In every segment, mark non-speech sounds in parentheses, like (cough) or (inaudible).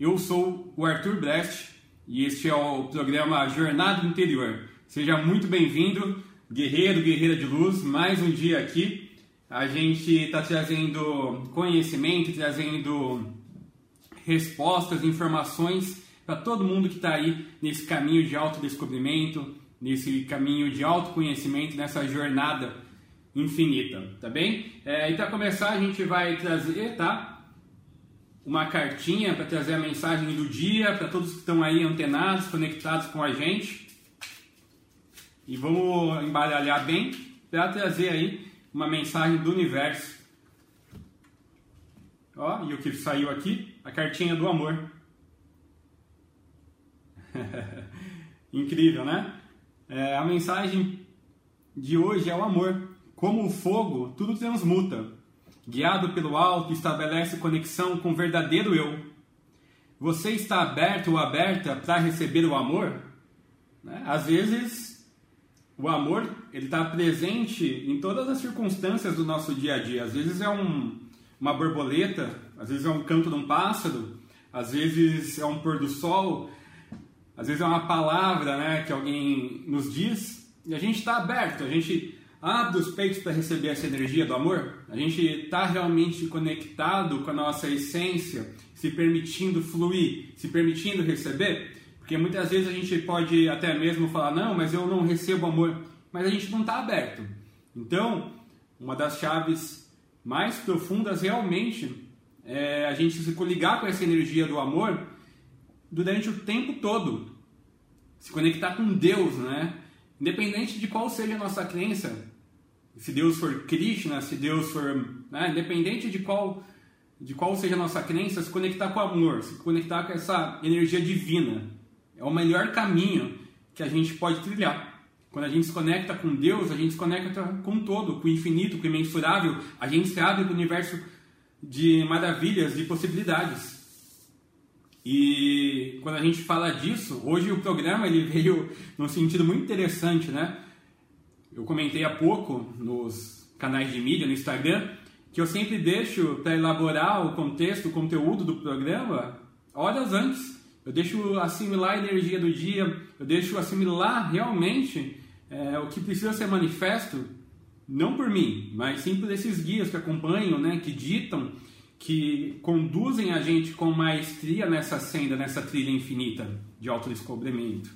Eu sou o Arthur Brest e este é o programa Jornada do Interior. Seja muito bem-vindo, guerreiro, guerreira de luz, mais um dia aqui. A gente está trazendo conhecimento, trazendo respostas, informações para todo mundo que está aí nesse caminho de autodescobrimento, nesse caminho de autoconhecimento, nessa jornada infinita, tá bem? É, e para começar, a gente vai trazer, tá? Uma cartinha para trazer a mensagem do dia para todos que estão aí antenados, conectados com a gente. E vamos embaralhar bem para trazer aí uma mensagem do universo. Ó, e o que saiu aqui? A cartinha do amor. (laughs) Incrível, né? É, a mensagem de hoje é o amor. Como o fogo, tudo transmuta. Guiado pelo alto, estabelece conexão com o verdadeiro eu. Você está aberto ou aberta para receber o amor? Né? Às vezes, o amor ele está presente em todas as circunstâncias do nosso dia a dia. Às vezes é um, uma borboleta, às vezes é um canto de um pássaro, às vezes é um pôr do sol, às vezes é uma palavra né, que alguém nos diz e a gente está aberto, a gente abre os peitos para receber essa energia do amor? A gente está realmente conectado com a nossa essência, se permitindo fluir, se permitindo receber? Porque muitas vezes a gente pode até mesmo falar, não, mas eu não recebo amor, mas a gente não está aberto. Então, uma das chaves mais profundas realmente é a gente se coligar com essa energia do amor durante o tempo todo. Se conectar com Deus, né? Independente de qual seja a nossa crença, se Deus for Krishna, se Deus for, né, independente de qual de qual seja a nossa crença, se conectar com o amor, se conectar com essa energia divina, é o melhor caminho que a gente pode trilhar. Quando a gente se conecta com Deus, a gente se conecta com todo, com o infinito, com o imensurável, a gente se abre para o universo de maravilhas, de possibilidades. E quando a gente fala disso, hoje o programa ele veio num sentido muito interessante, né? Eu comentei há pouco nos canais de mídia, no Instagram, que eu sempre deixo para elaborar o contexto, o conteúdo do programa horas antes. Eu deixo assimilar a energia do dia, eu deixo assimilar realmente é, o que precisa ser manifesto, não por mim, mas sim por esses guias que acompanham, né, que ditam, que conduzem a gente com maestria nessa senda, nessa trilha infinita de autodescobrimento.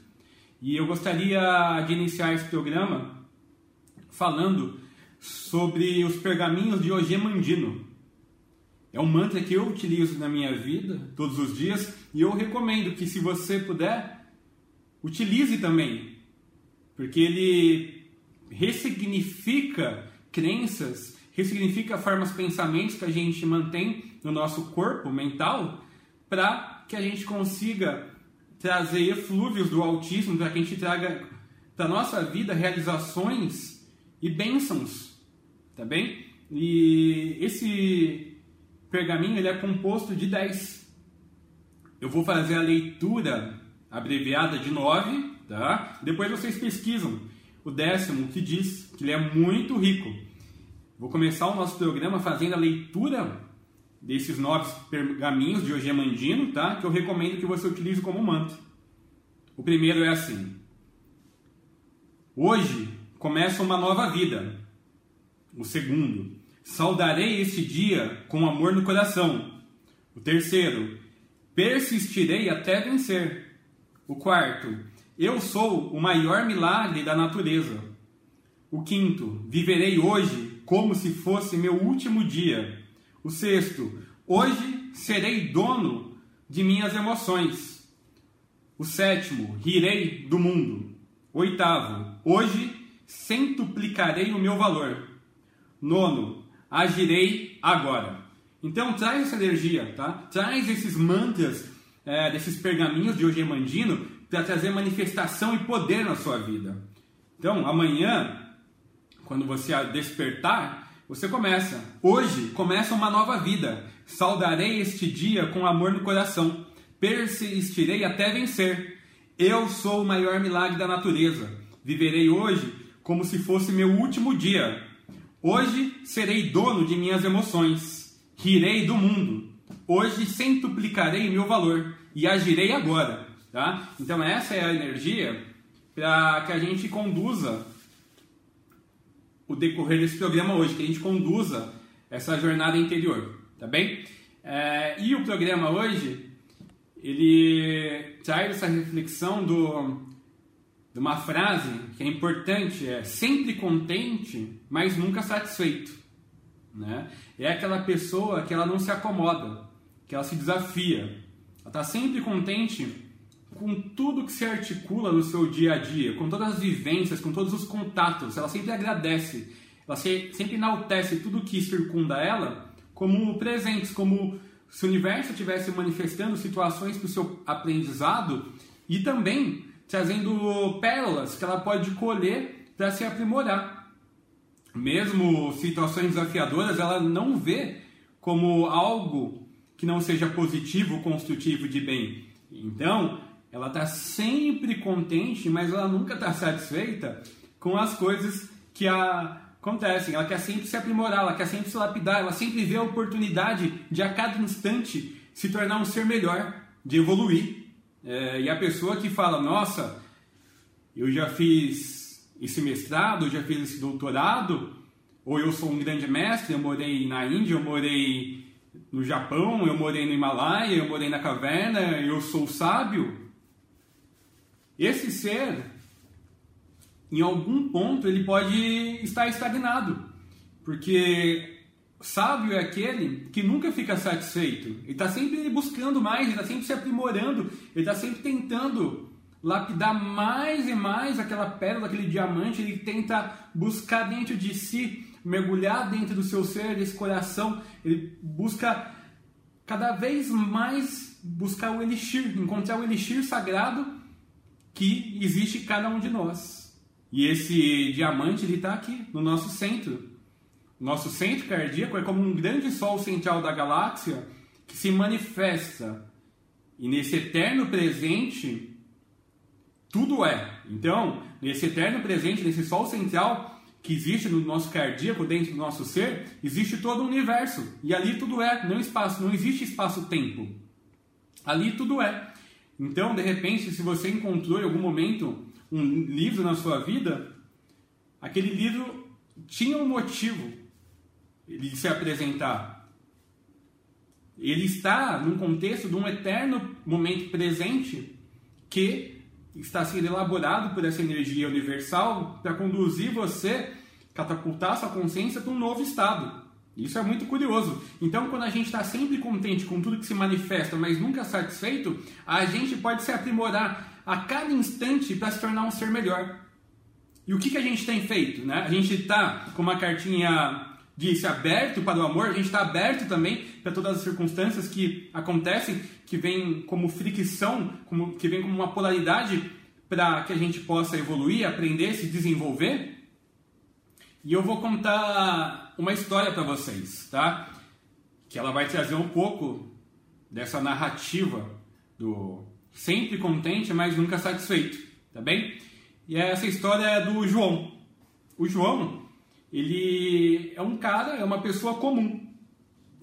E eu gostaria de iniciar esse programa falando sobre os pergaminhos de Ogemandino. É um mantra que eu utilizo na minha vida todos os dias e eu recomendo que, se você puder, utilize também, porque ele ressignifica crenças, ressignifica formas, pensamentos que a gente mantém no nosso corpo mental para que a gente consiga trazer eflúvios do autismo, para que a gente traga para nossa vida realizações e bênçãos, tá bem? E esse pergaminho ele é composto de 10. Eu vou fazer a leitura abreviada de 9, tá? Depois vocês pesquisam o décimo que diz que ele é muito rico. Vou começar o nosso programa fazendo a leitura desses nove pergaminhos de Ogemandino, tá? Que eu recomendo que você utilize como mantra. O primeiro é assim: Hoje começa uma nova vida. O segundo, saudarei este dia com amor no coração. O terceiro, persistirei até vencer. O quarto, eu sou o maior milagre da natureza. O quinto, viverei hoje como se fosse meu último dia. O sexto, hoje serei dono de minhas emoções. O sétimo, rirei do mundo. Oitavo, hoje centuplicarei o meu valor. Nono, agirei agora. Então traz essa energia, tá? Traz esses mantras, é, desses pergaminhos de Ogemandino para trazer manifestação e poder na sua vida. Então amanhã, quando você despertar, você começa. Hoje começa uma nova vida. Saudarei este dia com amor no coração. Persistirei até vencer. Eu sou o maior milagre da natureza. Viverei hoje como se fosse meu último dia. Hoje serei dono de minhas emoções, rirei do mundo. hoje centuplicarei meu valor e agirei agora. Tá? Então essa é a energia para que a gente conduza o decorrer desse programa hoje, que a gente conduza essa jornada interior, tá bem? É, e o programa hoje, ele traz essa reflexão do, de uma frase que é importante, é sempre contente, mas nunca satisfeito. Né? É aquela pessoa que ela não se acomoda, que ela se desafia. Ela está sempre contente com tudo que se articula no seu dia a dia, com todas as vivências, com todos os contatos. Ela sempre agradece, ela sempre enaltece tudo que circunda ela como presentes, como se o universo estivesse manifestando situações para o seu aprendizado e também trazendo pérolas que ela pode colher para se aprimorar. Mesmo situações desafiadoras, ela não vê como algo que não seja positivo, construtivo de bem. Então, ela está sempre contente, mas ela nunca está satisfeita com as coisas que acontecem. Ela quer sempre se aprimorar, ela quer sempre se lapidar, ela sempre vê a oportunidade de a cada instante se tornar um ser melhor, de evoluir. É, e a pessoa que fala, nossa, eu já fiz esse mestrado, eu já fiz esse doutorado, ou eu sou um grande mestre, eu morei na Índia, eu morei no Japão, eu morei no Himalaia, eu morei na caverna, eu sou sábio. Esse ser, em algum ponto, ele pode estar estagnado, porque sábio é aquele que nunca fica satisfeito. Ele está sempre buscando mais, ele está sempre se aprimorando, ele está sempre tentando lapidar mais e mais aquela pérola, aquele diamante. Ele tenta buscar dentro de si, mergulhar dentro do seu ser, desse coração. Ele busca cada vez mais buscar o elixir, encontrar o elixir sagrado que existe em cada um de nós. E esse diamante ele está aqui no nosso centro. Nosso centro cardíaco é como um grande sol central da galáxia que se manifesta. E nesse eterno presente, tudo é. Então, nesse eterno presente, nesse sol central que existe no nosso cardíaco, dentro do nosso ser, existe todo o universo. E ali tudo é, não espaço, não existe espaço-tempo. Ali tudo é. Então, de repente, se você encontrou em algum momento um livro na sua vida, aquele livro tinha um motivo de se apresentar. Ele está num contexto de um eterno momento presente que está sendo elaborado por essa energia universal para conduzir você, catapultar sua consciência para um novo estado. Isso é muito curioso. Então, quando a gente está sempre contente com tudo que se manifesta, mas nunca satisfeito, a gente pode se aprimorar a cada instante para se tornar um ser melhor. E o que, que a gente tem feito? Né? A gente está, como a cartinha disse, aberto para o amor, a gente está aberto também para todas as circunstâncias que acontecem, que vêm como fricção, como, que vem como uma polaridade para que a gente possa evoluir, aprender, se desenvolver. E eu vou contar uma história para vocês, tá? Que ela vai trazer um pouco dessa narrativa do sempre contente, mas nunca satisfeito, tá bem? E essa história é do João. O João, ele é um cara, é uma pessoa comum.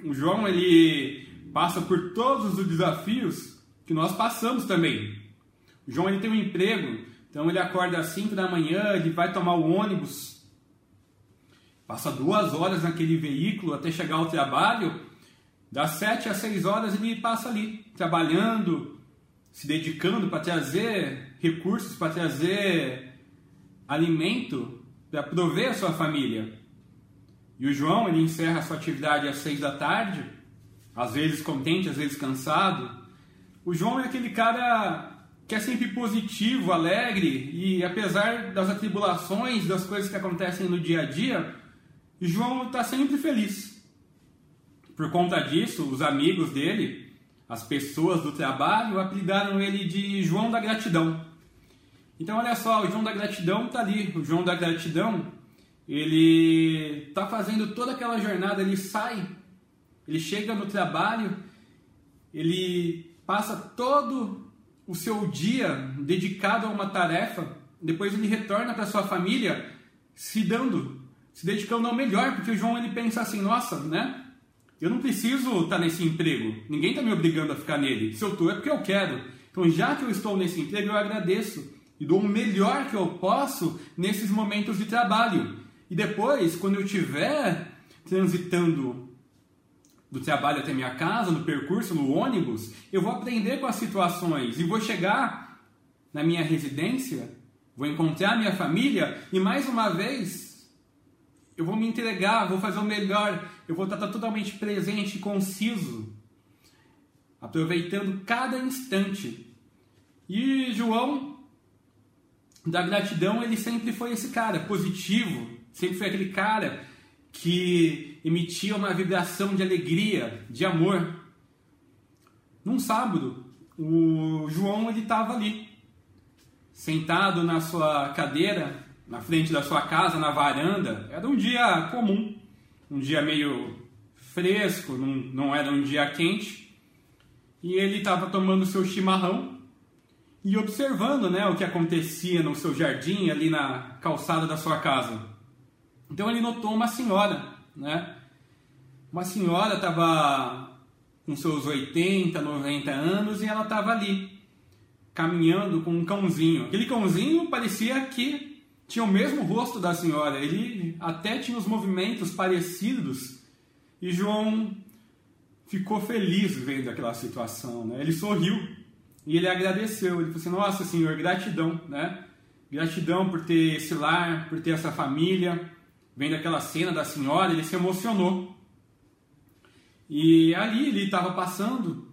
O João, ele passa por todos os desafios que nós passamos também. O João, ele tem um emprego, então ele acorda às 5 da manhã, ele vai tomar o ônibus passa duas horas naquele veículo até chegar ao trabalho, das sete às seis horas ele passa ali, trabalhando, se dedicando para trazer recursos, para trazer alimento, para prover a sua família. E o João, ele encerra a sua atividade às seis da tarde, às vezes contente, às vezes cansado. O João é aquele cara que é sempre positivo, alegre, e apesar das atribulações, das coisas que acontecem no dia a dia, João está sempre feliz. Por conta disso, os amigos dele, as pessoas do trabalho, apelidaram ele de João da Gratidão. Então, olha só, o João da Gratidão está ali. O João da Gratidão, ele está fazendo toda aquela jornada, ele sai, ele chega no trabalho, ele passa todo o seu dia dedicado a uma tarefa, depois ele retorna para sua família se dando se dedicando ao melhor, porque o João ele pensa assim, nossa, né? eu não preciso estar nesse emprego. Ninguém está me obrigando a ficar nele. Se eu estou, é porque eu quero. Então, já que eu estou nesse emprego, eu agradeço e dou o melhor que eu posso nesses momentos de trabalho. E depois, quando eu estiver transitando do trabalho até minha casa, no percurso, no ônibus, eu vou aprender com as situações e vou chegar na minha residência, vou encontrar minha família e mais uma vez eu vou me entregar, vou fazer o melhor, eu vou estar totalmente presente e conciso, aproveitando cada instante. E João, da gratidão, ele sempre foi esse cara positivo, sempre foi aquele cara que emitia uma vibração de alegria, de amor. Num sábado, o João ele estava ali, sentado na sua cadeira, na frente da sua casa, na varanda. Era um dia comum, um dia meio fresco, não, não era um dia quente. E ele estava tomando seu chimarrão e observando né, o que acontecia no seu jardim, ali na calçada da sua casa. Então ele notou uma senhora, né? Uma senhora estava com seus 80, 90 anos e ela estava ali, caminhando com um cãozinho. Aquele cãozinho parecia que tinha o mesmo rosto da senhora, ele até tinha os movimentos parecidos. E João ficou feliz vendo aquela situação, né? Ele sorriu e ele agradeceu. Ele falou assim: Nossa, Senhor, gratidão, né? Gratidão por ter esse lar, por ter essa família. Vendo aquela cena da senhora, ele se emocionou. E ali ele estava passando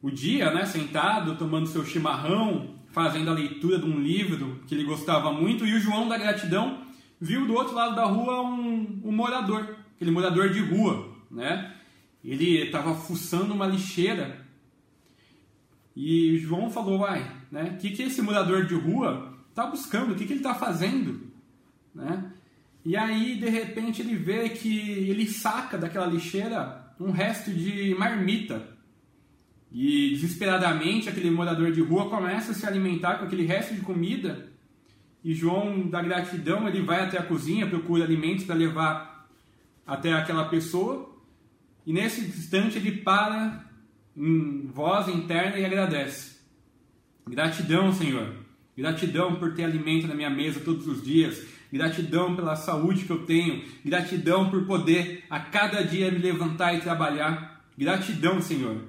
o dia, né? Sentado, tomando seu chimarrão, fazendo a leitura de um livro que ele gostava muito, e o João da Gratidão viu do outro lado da rua um, um morador, aquele morador de rua, né? Ele estava fuçando uma lixeira e João falou, uai, né? O que, que esse morador de rua está buscando? O que, que ele está fazendo? Né? E aí, de repente, ele vê que ele saca daquela lixeira um resto de marmita e desesperadamente aquele morador de rua começa a se alimentar com aquele resto de comida. E João, da gratidão, ele vai até a cozinha, procura alimentos para levar até aquela pessoa. E nesse instante ele para em voz interna e agradece. Gratidão, Senhor. Gratidão por ter alimento na minha mesa todos os dias. Gratidão pela saúde que eu tenho. Gratidão por poder a cada dia me levantar e trabalhar. Gratidão, Senhor.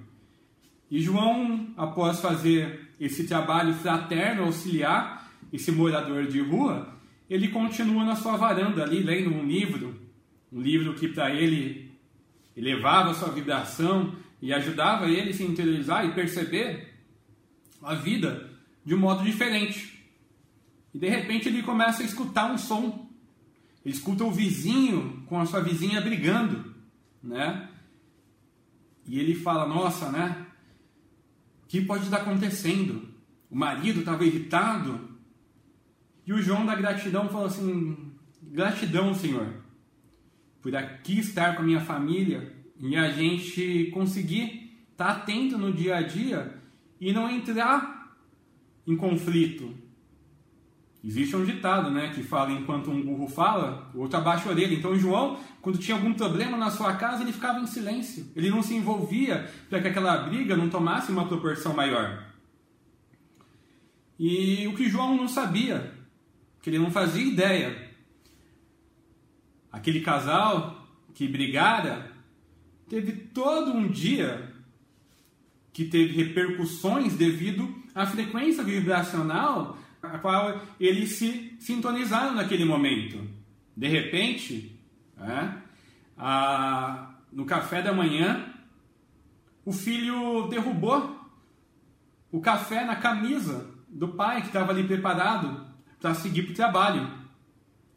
E João, após fazer esse trabalho fraterno, auxiliar esse morador de rua, ele continua na sua varanda ali, lendo um livro, um livro que para ele elevava a sua vibração e ajudava ele a se interiorizar e perceber a vida de um modo diferente. E de repente ele começa a escutar um som. Ele escuta o vizinho com a sua vizinha brigando, né? E ele fala: "Nossa, né? que pode estar acontecendo? O marido estava irritado. E o João da gratidão falou assim: gratidão, Senhor, por aqui estar com a minha família e a gente conseguir estar atento no dia a dia e não entrar em conflito, Existe um ditado, né, que fala enquanto um burro fala, o outro abaixa a orelha. Então João, quando tinha algum problema na sua casa, ele ficava em silêncio. Ele não se envolvia para que aquela briga não tomasse uma proporção maior. E o que João não sabia, que ele não fazia ideia. Aquele casal que brigara teve todo um dia que teve repercussões devido à frequência vibracional a qual eles se sintonizaram naquele momento. De repente, é, a, no café da manhã, o filho derrubou o café na camisa do pai que estava ali preparado para seguir para o trabalho.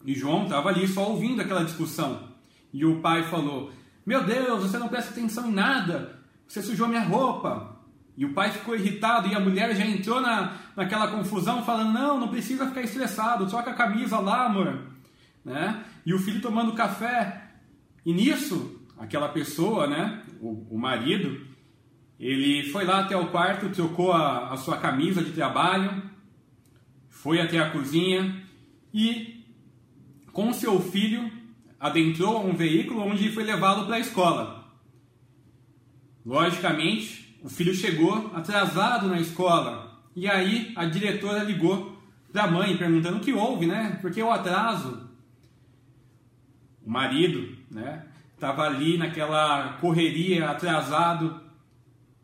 E João estava ali só ouvindo aquela discussão. E o pai falou: Meu Deus, você não presta atenção em nada, você sujou minha roupa. E o pai ficou irritado e a mulher já entrou na, naquela confusão, falando: Não, não precisa ficar estressado, troca a camisa lá, amor. Né? E o filho tomando café. E nisso, aquela pessoa, né, o, o marido, ele foi lá até o quarto, trocou a, a sua camisa de trabalho, foi até a cozinha e, com seu filho, adentrou um veículo onde foi levá-lo para a escola. Logicamente, o filho chegou atrasado na escola e aí a diretora ligou para a mãe perguntando o que houve, né? Porque o atraso. O marido, né? Tava ali naquela correria, atrasado,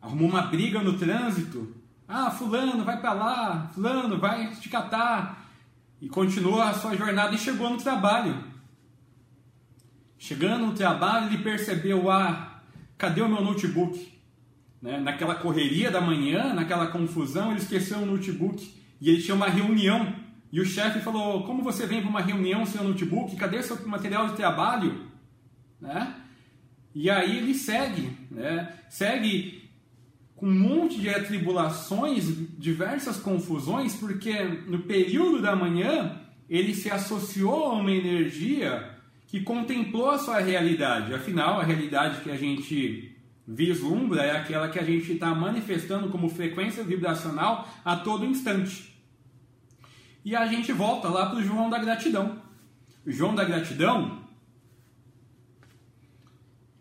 arrumou uma briga no trânsito. Ah, fulano, vai para lá, fulano, vai te catar. E continuou a sua jornada e chegou no trabalho. Chegando no trabalho, ele percebeu, ah, cadê o meu notebook? Né? Naquela correria da manhã, naquela confusão, ele esqueceu o notebook e ele tinha uma reunião. E o chefe falou: Como você vem para uma reunião sem o notebook? Cadê seu material de trabalho? Né? E aí ele segue, né? segue com um monte de atribulações, diversas confusões, porque no período da manhã ele se associou a uma energia que contemplou a sua realidade. Afinal, a realidade que a gente vislumbra é aquela que a gente está manifestando como frequência vibracional a todo instante. E a gente volta lá para o João da Gratidão. O João da Gratidão,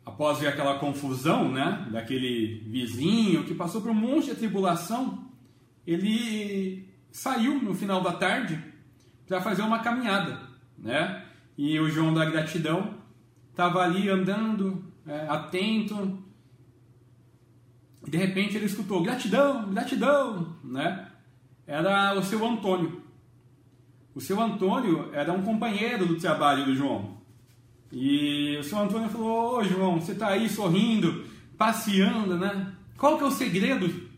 após ver aquela confusão, né, daquele vizinho que passou por um monte de tribulação, ele saiu no final da tarde para fazer uma caminhada, né? E o João da Gratidão estava ali andando, é, atento, e de repente ele escutou gratidão, gratidão, né? Era o seu Antônio. O seu Antônio era um companheiro do trabalho do João. E o seu Antônio falou: Ô João, você está aí sorrindo, passeando, né? Qual que é o segredo?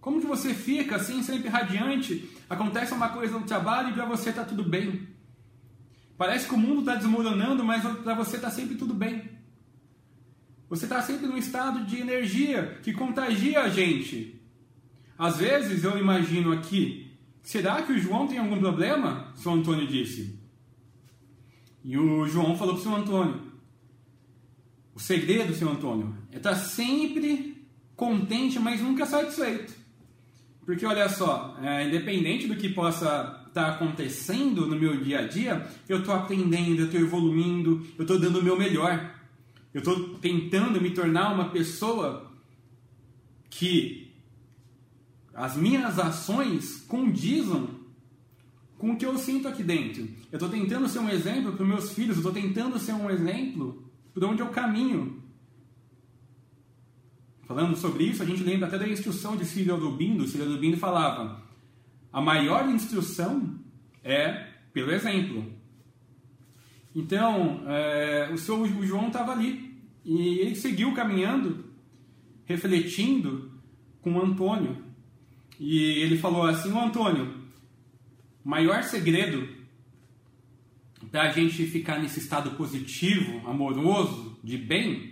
Como que você fica assim, sempre radiante? Acontece uma coisa no trabalho e para você está tudo bem. Parece que o mundo está desmoronando, mas para você está sempre tudo bem. Você está sempre num estado de energia que contagia a gente. Às vezes eu imagino aqui, será que o João tem algum problema? São Antônio disse. E o João falou para o São Antônio: o segredo, São Antônio, é estar tá sempre contente, mas nunca satisfeito. Porque olha só, é, independente do que possa estar tá acontecendo no meu dia a dia, eu estou aprendendo, eu estou evoluindo, eu estou dando o meu melhor. Eu estou tentando me tornar uma pessoa que as minhas ações condizam com o que eu sinto aqui dentro. Eu estou tentando ser um exemplo para meus filhos, eu estou tentando ser um exemplo por onde eu caminho. Falando sobre isso, a gente lembra até da instrução de. Círio Aurobindo falava: a maior instrução é pelo exemplo. Então, é, o, seu, o João estava ali e ele seguiu caminhando, refletindo com o Antônio. E ele falou assim: o Antônio, maior segredo para a gente ficar nesse estado positivo, amoroso, de bem,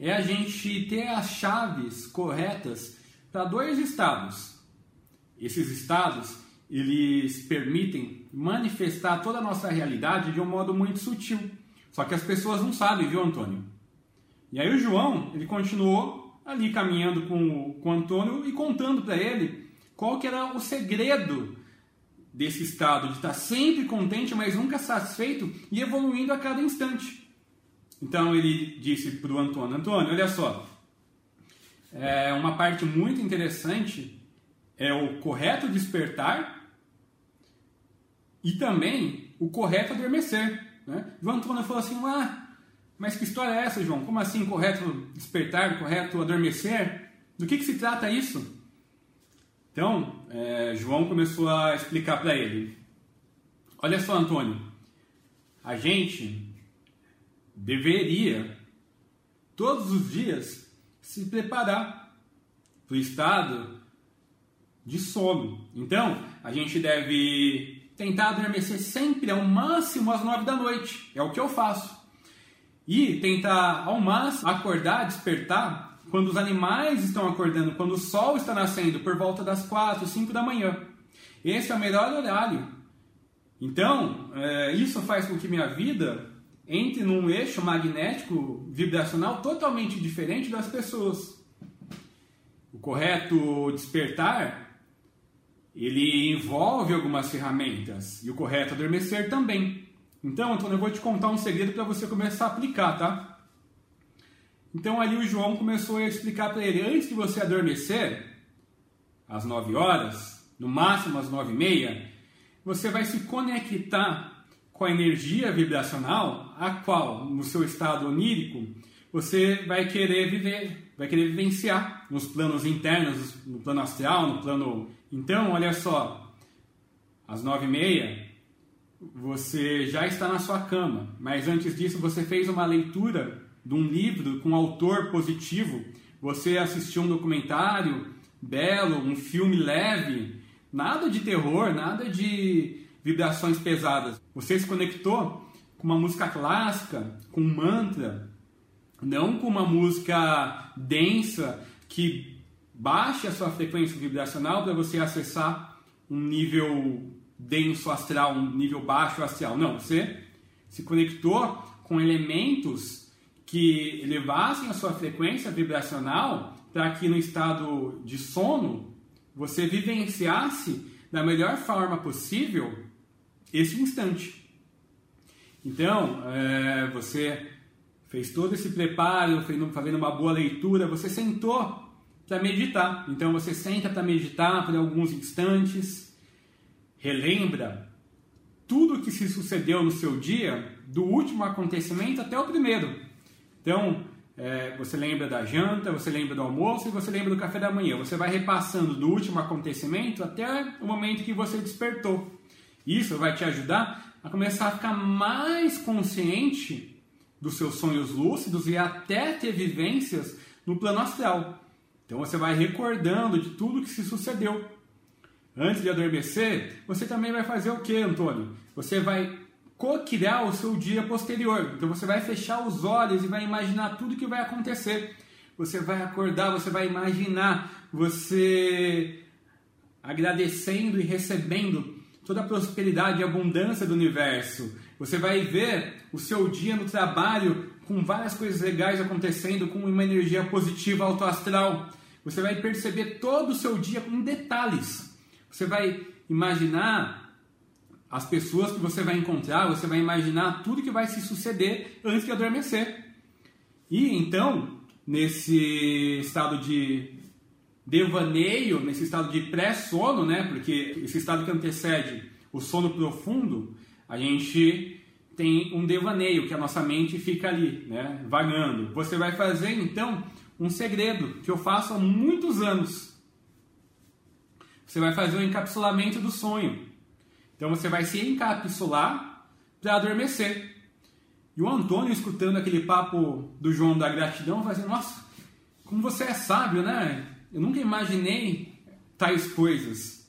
é a gente ter as chaves corretas para dois estados. Esses estados, eles permitem manifestar toda a nossa realidade de um modo muito sutil. Só que as pessoas não sabem, viu, Antônio? E aí o João, ele continuou ali caminhando com, com o Antônio e contando para ele qual que era o segredo desse estado de estar sempre contente, mas nunca satisfeito e evoluindo a cada instante. Então ele disse para o Antônio: Antônio, olha só, é uma parte muito interessante é o correto despertar e também o correto adormecer. Né? João Antônio falou assim: ah, mas que história é essa, João? Como assim correto despertar, correto adormecer? Do que, que se trata isso? Então, é, João começou a explicar para ele: Olha só, Antônio, a gente deveria todos os dias se preparar para o estado de sono. Então, a gente deve tentar adormecer sempre ao máximo às nove da noite. É o que eu faço. E tentar ao máximo acordar, despertar quando os animais estão acordando, quando o sol está nascendo, por volta das quatro, cinco da manhã. Esse é o melhor horário. Então, é, isso faz com que minha vida entre num eixo magnético vibracional totalmente diferente das pessoas. O correto despertar ele envolve algumas ferramentas e o correto adormecer também. Então, Antônio, eu vou te contar um segredo para você começar a aplicar, tá? Então ali o João começou a explicar para ele, antes de você adormecer, às 9 horas, no máximo às 9 e meia, você vai se conectar com a energia vibracional, a qual, no seu estado onírico, você vai querer viver, vai querer vivenciar nos planos internos, no plano astral, no plano. Então, olha só, às 9 e meia, você já está na sua cama, mas antes disso você fez uma leitura de um livro com um autor positivo, você assistiu um documentário belo, um filme leve, nada de terror, nada de vibrações pesadas. Você se conectou com uma música clássica, com um mantra, não com uma música densa que baixe a sua frequência vibracional para você acessar um nível denso astral, um nível baixo astral. Não, você se conectou com elementos que elevassem a sua frequência vibracional para que no estado de sono você vivenciasse da melhor forma possível esse instante. Então, é, você fez todo esse preparo, fazendo uma boa leitura, você sentou para meditar. Então você senta para meditar por alguns instantes, relembra tudo que se sucedeu no seu dia, do último acontecimento até o primeiro. Então, é, você lembra da janta, você lembra do almoço e você lembra do café da manhã. Você vai repassando do último acontecimento até o momento que você despertou. Isso vai te ajudar a começar a ficar mais consciente dos seus sonhos lúcidos e até ter vivências no plano astral. Então você vai recordando de tudo que se sucedeu. Antes de adormecer, você também vai fazer o que, Antônio? Você vai co-criar o seu dia posterior. Então você vai fechar os olhos e vai imaginar tudo que vai acontecer. Você vai acordar, você vai imaginar você agradecendo e recebendo toda a prosperidade e abundância do universo. Você vai ver o seu dia no trabalho com várias coisas legais acontecendo, com uma energia positiva autoastral. Você vai perceber todo o seu dia em detalhes. Você vai imaginar as pessoas que você vai encontrar, você vai imaginar tudo que vai se suceder antes de adormecer. E então, nesse estado de devaneio, nesse estado de pré-sono, né? Porque esse estado que antecede o sono profundo, a gente tem um devaneio, que a nossa mente fica ali, né, vagando. Você vai fazer então um segredo que eu faço há muitos anos. Você vai fazer o um encapsulamento do sonho. Então você vai se encapsular para adormecer. E o Antônio, escutando aquele papo do João da gratidão, vai dizer: Nossa, como você é sábio, né? Eu nunca imaginei tais coisas.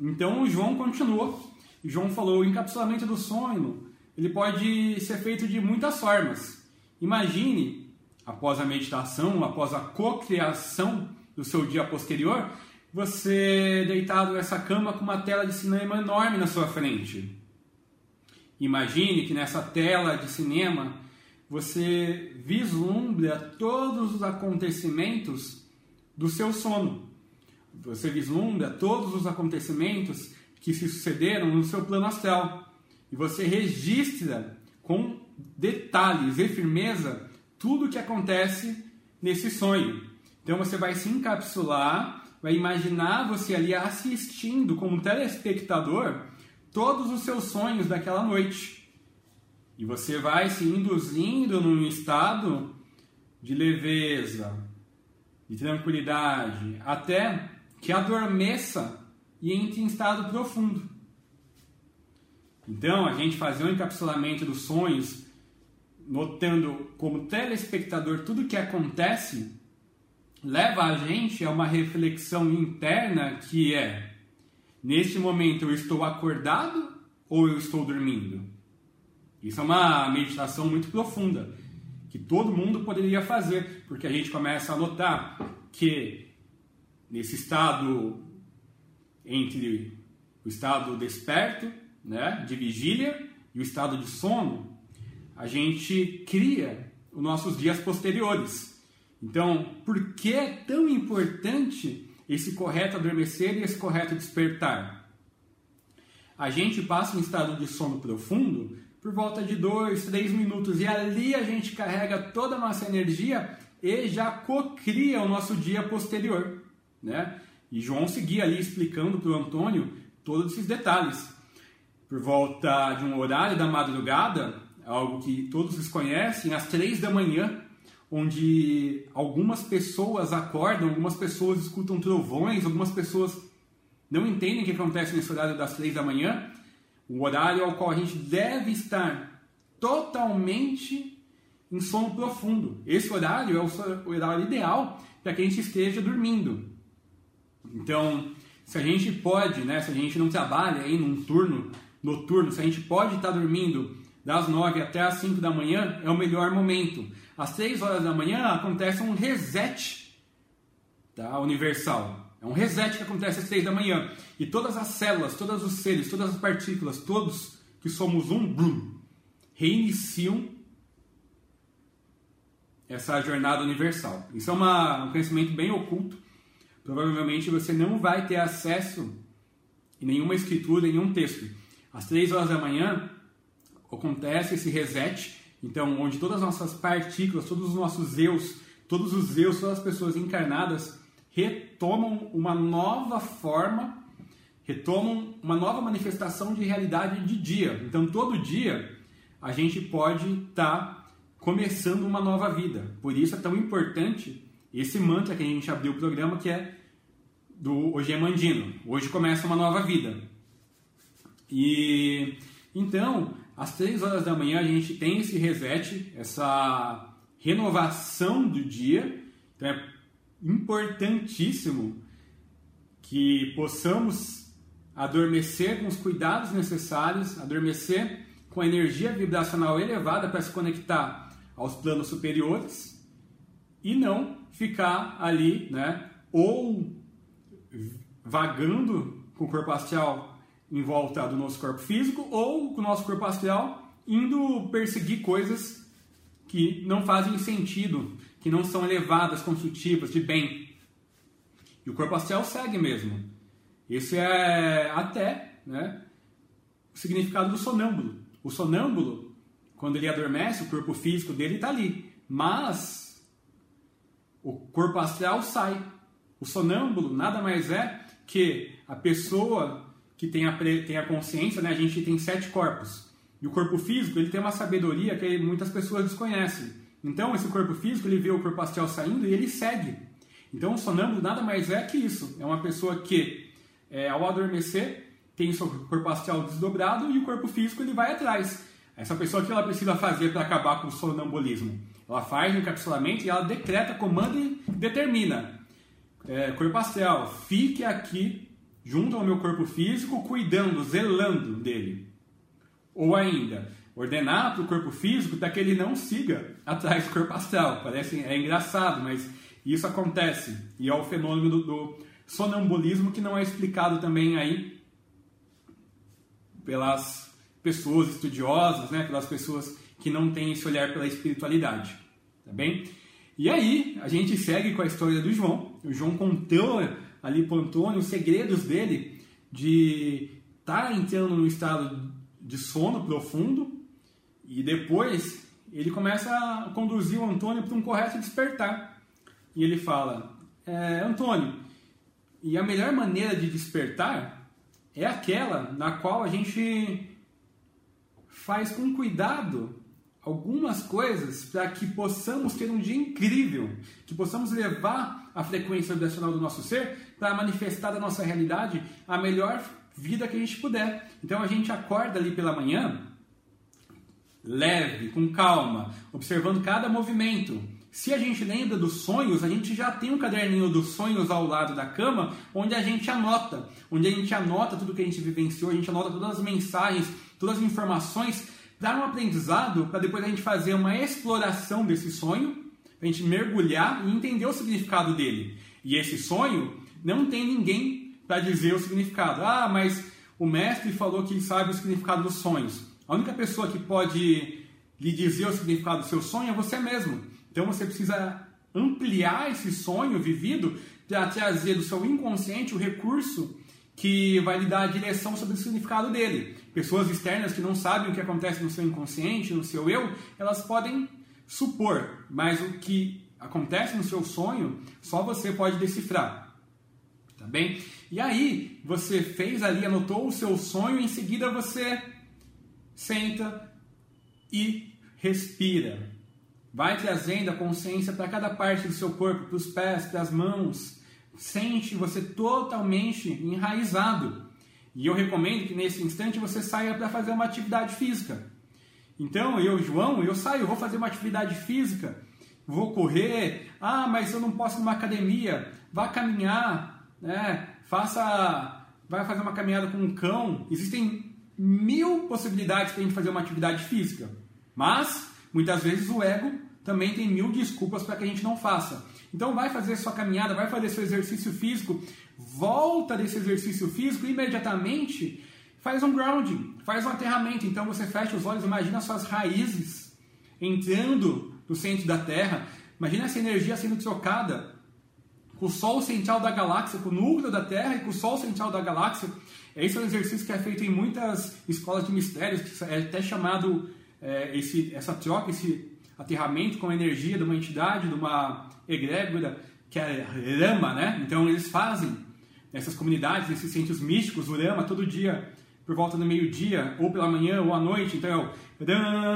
Então João continuou. João falou, o encapsulamento do sonho ele pode ser feito de muitas formas. Imagine, após a meditação, após a cocriação do seu dia posterior, você deitado nessa cama com uma tela de cinema enorme na sua frente. Imagine que nessa tela de cinema você vislumbra todos os acontecimentos do seu sono. Você vislumbra todos os acontecimentos que se sucederam no seu plano astral. E você registra com detalhes e firmeza tudo o que acontece nesse sonho. Então você vai se encapsular, vai imaginar você ali assistindo como telespectador todos os seus sonhos daquela noite. E você vai se induzindo num estado de leveza, de tranquilidade, até que adormeça e entre em estado profundo. Então, a gente fazer um encapsulamento dos sonhos, notando como telespectador tudo que acontece, leva a gente a uma reflexão interna que é: neste momento eu estou acordado ou eu estou dormindo? Isso é uma meditação muito profunda que todo mundo poderia fazer, porque a gente começa a notar que nesse estado entre o estado desperto, né, de vigília e o estado de sono, a gente cria os nossos dias posteriores. Então, por que é tão importante esse correto adormecer e esse correto despertar? A gente passa em estado de sono profundo por volta de 2, 3 minutos e ali a gente carrega toda a nossa energia e já cocria o nosso dia posterior, né? E João seguia ali explicando para o Antônio todos esses detalhes. Por volta de um horário da madrugada, algo que todos desconhecem, às três da manhã, onde algumas pessoas acordam, algumas pessoas escutam trovões, algumas pessoas não entendem o que acontece nesse horário das três da manhã, o horário ao qual a gente deve estar totalmente em sono profundo. Esse horário é o horário ideal para que a gente esteja dormindo. Então, se a gente pode, né, se a gente não trabalha aí num turno noturno, se a gente pode estar dormindo das 9 até as 5 da manhã, é o melhor momento. Às 3 horas da manhã acontece um reset tá, universal. É um reset que acontece às 3 da manhã. E todas as células, todos os seres, todas as partículas, todos que somos um, blum, reiniciam essa jornada universal. Isso é uma, um conhecimento bem oculto. Provavelmente você não vai ter acesso em nenhuma escritura, em nenhum texto. Às 3 horas da manhã acontece esse reset, então onde todas as nossas partículas, todos os nossos eus, todos os eus, todas as pessoas encarnadas retomam uma nova forma, retomam uma nova manifestação de realidade de dia. Então todo dia a gente pode estar tá começando uma nova vida. Por isso é tão importante esse mantra que a gente abriu o programa que é do Ogemandino. Hoje começa uma nova vida. E então, às três horas da manhã a gente tem esse reset, essa renovação do dia. Então é importantíssimo que possamos adormecer com os cuidados necessários, adormecer com a energia vibracional elevada para se conectar aos planos superiores e não ficar ali, né, ou vagando com o corpo astral em volta do nosso corpo físico ou com o nosso corpo astral indo perseguir coisas que não fazem sentido, que não são elevadas, construtivas, de bem. E o corpo astral segue mesmo. Esse é até né, o significado do sonâmbulo. O sonâmbulo quando ele adormece, o corpo físico dele está ali. Mas o corpo astral sai. O sonâmbulo nada mais é que a pessoa que tem a, tem a consciência, né? a gente tem sete corpos. E o corpo físico ele tem uma sabedoria que muitas pessoas desconhecem. Então, esse corpo físico ele vê o corpo astral saindo e ele segue. Então, o sonâmbulo nada mais é que isso. É uma pessoa que, é, ao adormecer, tem o seu corpo astral desdobrado e o corpo físico ele vai atrás. Essa pessoa que ela precisa fazer para acabar com o sonambulismo? Ela faz o encapsulamento e ela decreta, comanda e determina. É, corpo astral, fique aqui junto ao meu corpo físico, cuidando, zelando dele. Ou ainda, ordenar para o corpo físico para que ele não siga atrás do corpo astral. Parece é engraçado, mas isso acontece. E é o fenômeno do, do sonambulismo que não é explicado também aí pelas pessoas estudiosas, né, pelas pessoas que não têm esse olhar pela espiritualidade, tá bem? E aí a gente segue com a história do João. O João contou ali para Antônio os segredos dele de estar tá entrando num estado de sono profundo e depois ele começa a conduzir o Antônio para um correto despertar. E ele fala: é, Antônio, e a melhor maneira de despertar é aquela na qual a gente faz com cuidado algumas coisas para que possamos ter um dia incrível, que possamos levar a frequência vibracional do nosso ser para manifestar da nossa realidade a melhor vida que a gente puder. Então a gente acorda ali pela manhã, leve, com calma, observando cada movimento. Se a gente lembra dos sonhos, a gente já tem um caderninho dos sonhos ao lado da cama, onde a gente anota, onde a gente anota tudo que a gente vivenciou, a gente anota todas as mensagens todas as informações, dar um aprendizado para depois a gente fazer uma exploração desse sonho, a gente mergulhar e entender o significado dele. E esse sonho não tem ninguém para dizer o significado. Ah, mas o mestre falou que sabe o significado dos sonhos. A única pessoa que pode lhe dizer o significado do seu sonho é você mesmo. Então você precisa ampliar esse sonho vivido para trazer do seu inconsciente o recurso que vai lhe dar a direção sobre o significado dele. Pessoas externas que não sabem o que acontece no seu inconsciente, no seu eu, elas podem supor, mas o que acontece no seu sonho, só você pode decifrar. Tá bem? E aí, você fez ali, anotou o seu sonho, em seguida você senta e respira. Vai trazendo a consciência para cada parte do seu corpo, para os pés, para as mãos. Sente você totalmente enraizado. E eu recomendo que nesse instante você saia para fazer uma atividade física. Então, eu, João, eu saio, vou fazer uma atividade física, vou correr. Ah, mas eu não posso ir numa academia. Vá caminhar, né? Faça, vai fazer uma caminhada com um cão. Existem mil possibilidades para a gente fazer uma atividade física. Mas, muitas vezes, o ego também tem mil desculpas para que a gente não faça. Então, vai fazer sua caminhada, vai fazer seu exercício físico, volta desse exercício físico imediatamente faz um grounding, faz um aterramento. Então, você fecha os olhos, imagina suas raízes entrando no centro da Terra. Imagina essa energia sendo trocada com o Sol central da galáxia, com o núcleo da Terra e com o Sol central da galáxia. Esse é um exercício que é feito em muitas escolas de mistérios, que é até chamado é, esse, essa troca, esse aterramento com a energia de uma entidade, de uma egrégora, que é Rama, né? Então eles fazem nessas comunidades, nesses centros místicos, o Rama, todo dia, por volta do meio-dia, ou pela manhã, ou à noite. Então é o Rama.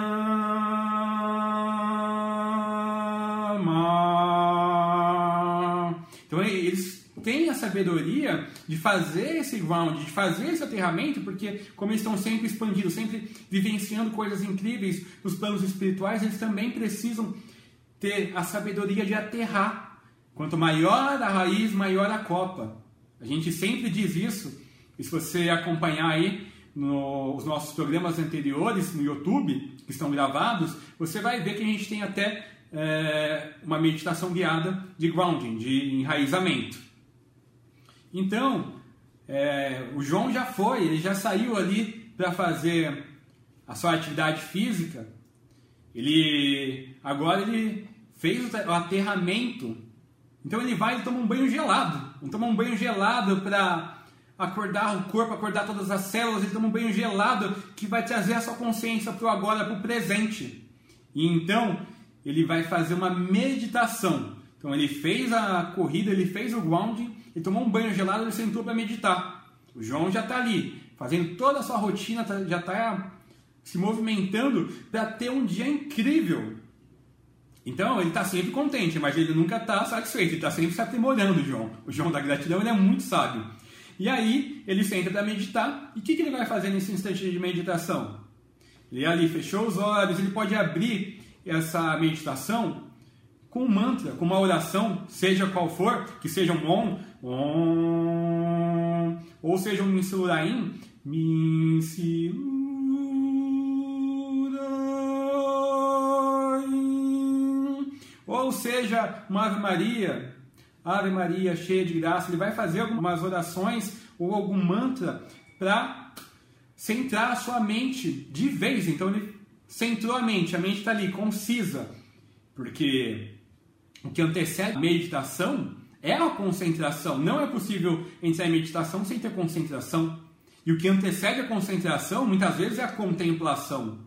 Então eles tem a sabedoria de fazer esse ground, de fazer esse aterramento, porque como eles estão sempre expandindo, sempre vivenciando coisas incríveis nos planos espirituais, eles também precisam ter a sabedoria de aterrar. Quanto maior a raiz, maior a copa. A gente sempre diz isso, e se você acompanhar aí nos nossos programas anteriores no YouTube, que estão gravados, você vai ver que a gente tem até é, uma meditação guiada de grounding, de enraizamento. Então, é, o João já foi, ele já saiu ali para fazer a sua atividade física. Ele agora ele fez o aterramento. Então ele vai e toma um banho gelado. Ele toma um banho gelado para acordar o corpo, acordar todas as células. Ele toma um banho gelado que vai trazer a sua consciência para o agora, para o presente. E então ele vai fazer uma meditação. Então ele fez a corrida, ele fez o grounding ele tomou um banho gelado e sentou para meditar. O João já está ali, fazendo toda a sua rotina, tá, já está se movimentando para ter um dia incrível. Então ele está sempre contente, mas ele nunca está satisfeito, ele está sempre se aprimorando, o João. O João da gratidão ele é muito sábio. E aí ele senta para meditar, e o que, que ele vai fazer nesse instante de meditação? Ele ali fechou os olhos, ele pode abrir essa meditação com um mantra, com uma oração, seja qual for, que seja um Om, Om, ou seja um Minsuraim, ou seja uma Ave Maria, Ave Maria cheia de graça, ele vai fazer algumas orações ou algum mantra para centrar a sua mente de vez. Então ele centrou a mente, a mente está ali, concisa, porque que antecede a meditação é a concentração. Não é possível entrar em meditação sem ter concentração. E o que antecede a concentração, muitas vezes, é a contemplação.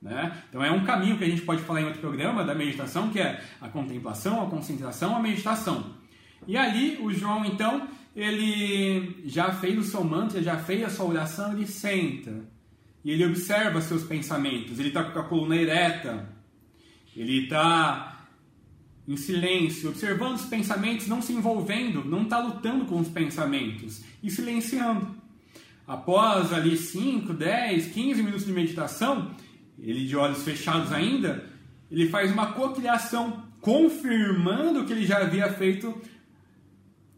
Né? Então é um caminho que a gente pode falar em outro programa da meditação, que é a contemplação, a concentração, a meditação. E ali o João, então, ele já fez o seu mantra, já fez a sua oração, ele senta. E ele observa seus pensamentos. Ele está com a coluna ereta. Ele está em silêncio, observando os pensamentos, não se envolvendo, não está lutando com os pensamentos e silenciando. Após ali 5, 10, 15 minutos de meditação, ele de olhos fechados ainda, ele faz uma cocriação, confirmando o que ele já havia feito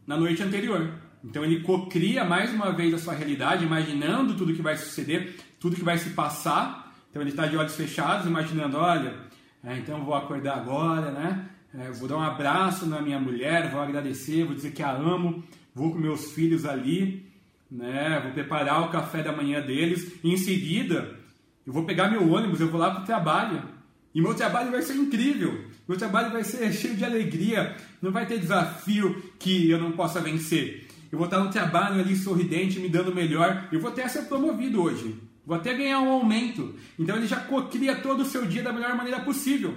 na noite anterior. Então ele cocria mais uma vez a sua realidade, imaginando tudo que vai suceder, tudo que vai se passar. Então ele está de olhos fechados, imaginando, olha, é, então vou acordar agora, né? É, vou dar um abraço na minha mulher, vou agradecer, vou dizer que a amo, vou com meus filhos ali, né? Vou preparar o café da manhã deles. E em seguida, eu vou pegar meu ônibus, eu vou lá para o trabalho. E meu trabalho vai ser incrível. Meu trabalho vai ser (laughs) cheio de alegria. Não vai ter desafio que eu não possa vencer. Eu vou estar no trabalho ali sorridente, me dando melhor. Eu vou até ser promovido hoje. Vou até ganhar um aumento. Então ele já cria todo o seu dia da melhor maneira possível.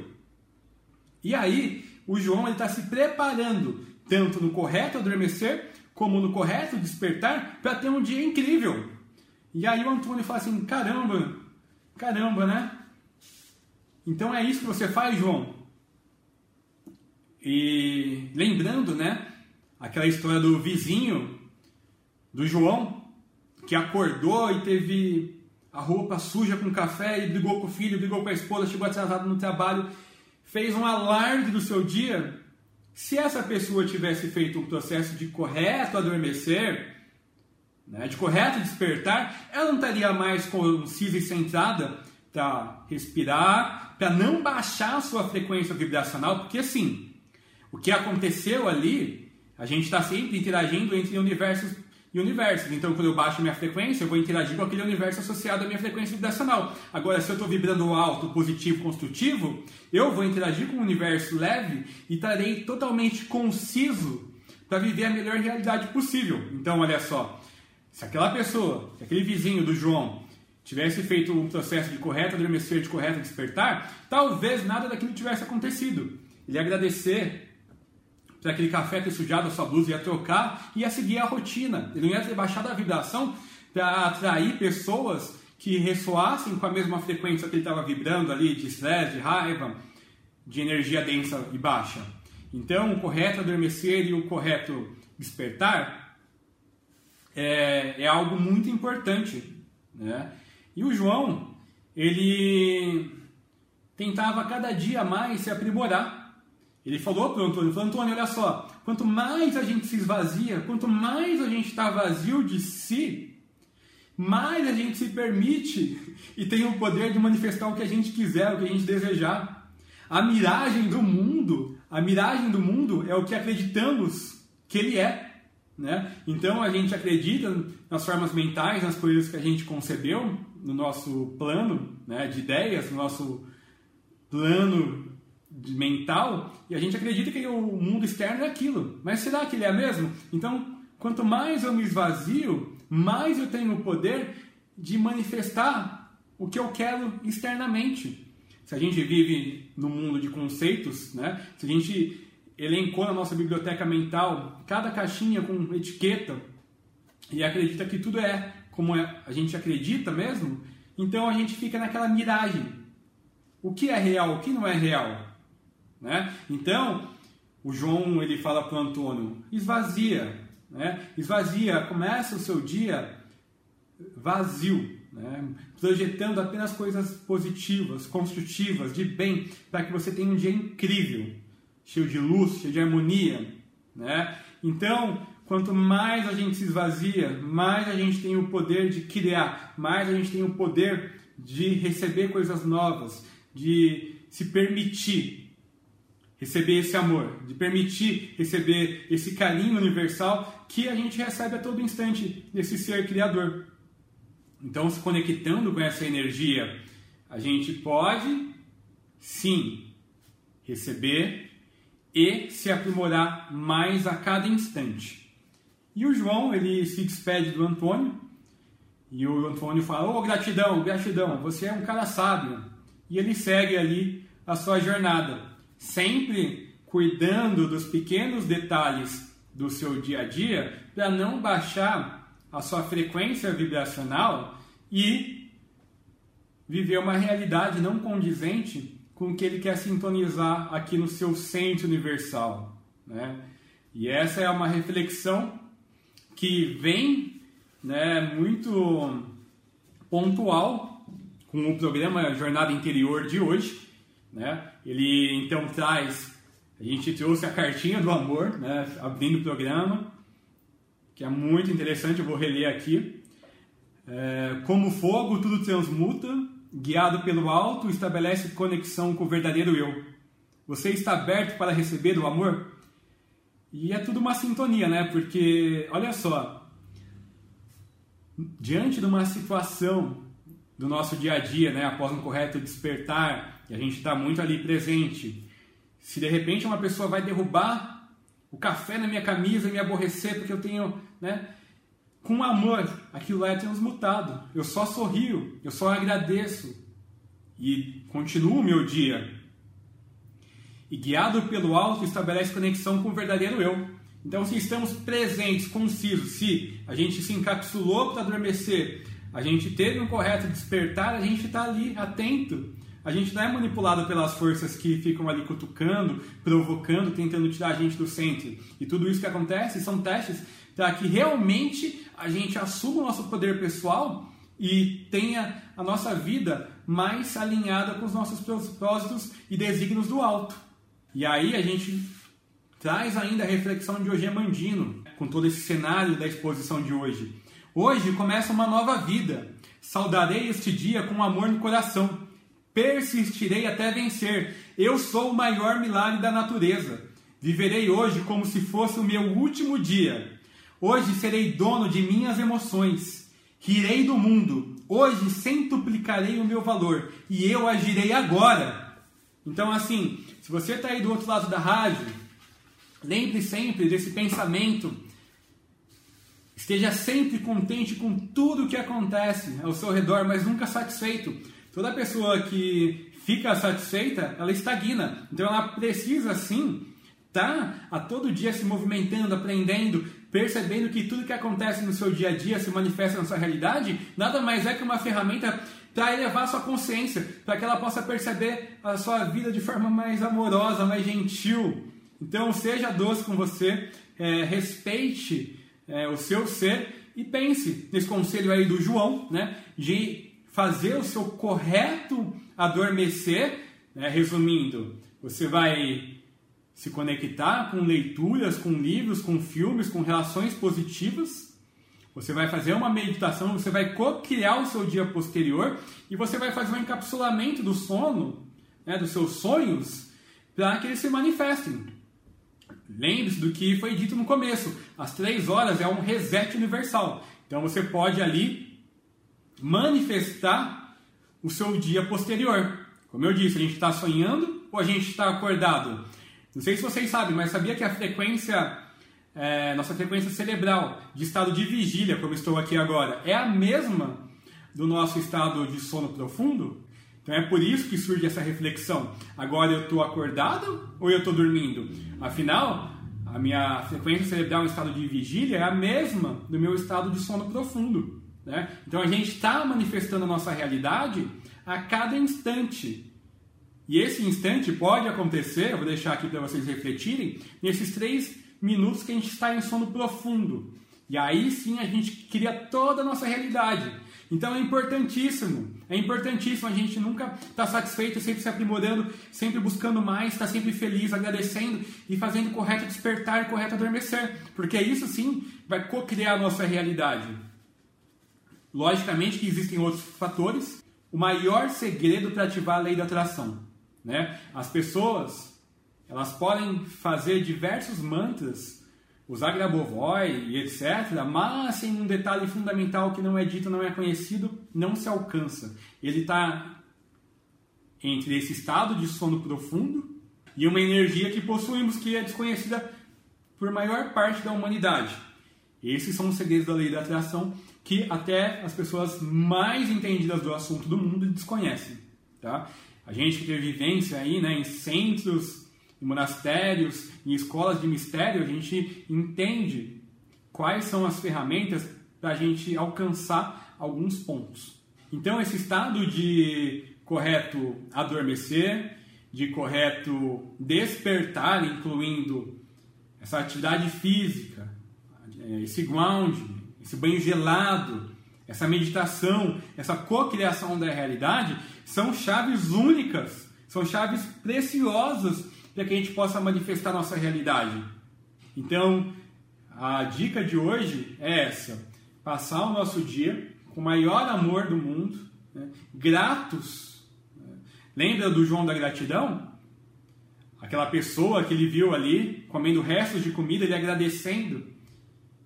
E aí, o João está se preparando, tanto no correto adormecer, como no correto despertar, para ter um dia incrível. E aí o Antônio fala assim: caramba, caramba, né? Então é isso que você faz, João. E lembrando, né, aquela história do vizinho do João, que acordou e teve a roupa suja com café e brigou com o filho, brigou com a esposa, chegou atrasado no trabalho, fez um alarde do seu dia. Se essa pessoa tivesse feito um processo de correto adormecer, né, de correto despertar, ela não estaria mais concisa e centrada para respirar, para não baixar a sua frequência vibracional, porque assim, o que aconteceu ali, a gente está sempre interagindo entre universos e universos. Então, quando eu baixo minha frequência, eu vou interagir com aquele universo associado à minha frequência vibracional. Agora, se eu estou vibrando alto, positivo, construtivo, eu vou interagir com o universo leve e estarei totalmente conciso para viver a melhor realidade possível. Então, olha só, se aquela pessoa, se aquele vizinho do João, tivesse feito um processo de correto adormecer, de correto despertar, talvez nada daquilo tivesse acontecido. Ele agradecer por aquele café ter sujado a sua blusa, ia trocar, ia seguir a rotina. Ele não ia ter baixado a vibração para atrair pessoas que ressoassem com a mesma frequência que ele estava vibrando ali, de estresse, de raiva, de energia densa e baixa. Então, o correto adormecer e o correto despertar é, é algo muito importante. Né? E o João, ele tentava cada dia mais se aprimorar. Ele falou para o Antônio, falou, Antônio, olha só, quanto mais a gente se esvazia, quanto mais a gente está vazio de si, mais a gente se permite e tem o poder de manifestar o que a gente quiser, o que a gente desejar. A miragem do mundo, a miragem do mundo é o que acreditamos que ele é. Né? Então a gente acredita nas formas mentais, nas coisas que a gente concebeu no nosso plano né, de ideias, no nosso plano mental, e a gente acredita que o mundo externo é aquilo. Mas será que ele é mesmo? Então, quanto mais eu me esvazio, mais eu tenho o poder de manifestar o que eu quero externamente. Se a gente vive no mundo de conceitos, né? se a gente elencou na nossa biblioteca mental cada caixinha com etiqueta e acredita que tudo é como é, a gente acredita mesmo, então a gente fica naquela miragem. O que é real, o que não é real? Né? Então, o João ele fala para o Antônio: esvazia, né? esvazia, começa o seu dia vazio, né? projetando apenas coisas positivas, construtivas, de bem, para que você tenha um dia incrível cheio de luz, cheio de harmonia, né? Então, quanto mais a gente se esvazia, mais a gente tem o poder de criar, mais a gente tem o poder de receber coisas novas, de se permitir receber esse amor, de permitir receber esse carinho universal que a gente recebe a todo instante desse ser criador. Então, se conectando com essa energia, a gente pode sim receber e se aprimorar mais a cada instante. E o João, ele se despede do Antônio, e o Antônio fala: "Oh, gratidão, gratidão, você é um cara sábio". E ele segue ali a sua jornada, sempre cuidando dos pequenos detalhes do seu dia a dia para não baixar a sua frequência vibracional e viver uma realidade não condizente com o que ele quer sintonizar aqui no seu centro universal. Né? E essa é uma reflexão que vem né, muito pontual com o programa Jornada Interior de hoje. Né? Ele então traz, a gente trouxe a cartinha do amor, né, abrindo o programa, que é muito interessante, eu vou reler aqui. É, como fogo, tudo transmuta, guiado pelo alto, estabelece conexão com o verdadeiro eu. Você está aberto para receber o amor? E é tudo uma sintonia, né? Porque, olha só, diante de uma situação do nosso dia a dia, né? Após um correto despertar, e a gente está muito ali presente, se de repente uma pessoa vai derrubar o café na minha camisa e me aborrecer porque eu tenho, né? com amor, aquilo lá é transmutado. Eu só sorrio, eu só agradeço e continuo o meu dia. e guiado pelo alto estabelece conexão com o verdadeiro eu. Então, se estamos presentes, concisos, se a gente se encapsulou para adormecer, a gente teve um correto despertar, a gente está ali atento. A gente não é manipulado pelas forças que ficam ali cutucando, provocando, tentando tirar a gente do centro. E tudo isso que acontece são testes para que realmente a gente assuma o nosso poder pessoal e tenha a nossa vida mais alinhada com os nossos propósitos e desígnios do alto. E aí a gente traz ainda a reflexão de Ogê Mandino, com todo esse cenário da exposição de hoje. Hoje começa uma nova vida. Saudarei este dia com amor no coração. Persistirei até vencer. Eu sou o maior milagre da natureza. Viverei hoje como se fosse o meu último dia. Hoje serei dono de minhas emoções. Rirei do mundo. Hoje centuplicarei o meu valor. E eu agirei agora. Então, assim, se você está aí do outro lado da rádio, lembre sempre desse pensamento Esteja sempre contente com tudo que acontece ao seu redor, mas nunca satisfeito. Toda pessoa que fica satisfeita, ela estagna. Então ela precisa sim estar tá a todo dia se movimentando, aprendendo, percebendo que tudo que acontece no seu dia a dia se manifesta na sua realidade, nada mais é que uma ferramenta para elevar a sua consciência, para que ela possa perceber a sua vida de forma mais amorosa, mais gentil. Então seja doce com você, é, respeite é, o seu ser e pense nesse conselho aí do João, né, de fazer o seu correto adormecer, né, resumindo, você vai se conectar com leituras, com livros, com filmes, com relações positivas. Você vai fazer uma meditação, você vai co-criar o seu dia posterior e você vai fazer um encapsulamento do sono, né, dos seus sonhos, para que eles se manifestem. Lembre-se do que foi dito no começo: as três horas é um reset universal. Então você pode ali manifestar o seu dia posterior. Como eu disse, a gente está sonhando ou a gente está acordado? Não sei se vocês sabem, mas sabia que a frequência, é, nossa frequência cerebral de estado de vigília, como estou aqui agora, é a mesma do nosso estado de sono profundo? Então é por isso que surge essa reflexão. Agora eu estou acordado ou eu estou dormindo? Afinal, a minha frequência cerebral em estado de vigília é a mesma do meu estado de sono profundo. Né? Então a gente está manifestando a nossa realidade a cada instante. E esse instante pode acontecer, eu vou deixar aqui para vocês refletirem, nesses três minutos que a gente está em sono profundo. E aí sim a gente cria toda a nossa realidade. Então é importantíssimo, é importantíssimo a gente nunca estar tá satisfeito, sempre se aprimorando, sempre buscando mais, estar tá sempre feliz, agradecendo e fazendo o correto despertar e correto adormecer, porque isso sim vai co-criar a nossa realidade. Logicamente que existem outros fatores. O maior segredo para ativar a lei da atração, né? As pessoas elas podem fazer diversos mantras usar Grabovoi e etc., mas em um detalhe fundamental que não é dito, não é conhecido, não se alcança. Ele está entre esse estado de sono profundo e uma energia que possuímos que é desconhecida por maior parte da humanidade. Esses são os segredos da lei da atração que até as pessoas mais entendidas do assunto do mundo desconhecem. Tá? A gente que teve vivência aí né, em centros em monastérios, em escolas de mistério, a gente entende quais são as ferramentas para a gente alcançar alguns pontos. Então, esse estado de correto adormecer, de correto despertar, incluindo essa atividade física, esse grounding, esse banho gelado, essa meditação, essa cocriação da realidade, são chaves únicas, são chaves preciosas para que a gente possa manifestar nossa realidade. Então, a dica de hoje é essa: passar o nosso dia com o maior amor do mundo, né? gratos. Né? Lembra do João da gratidão? Aquela pessoa que ele viu ali comendo restos de comida, ele agradecendo.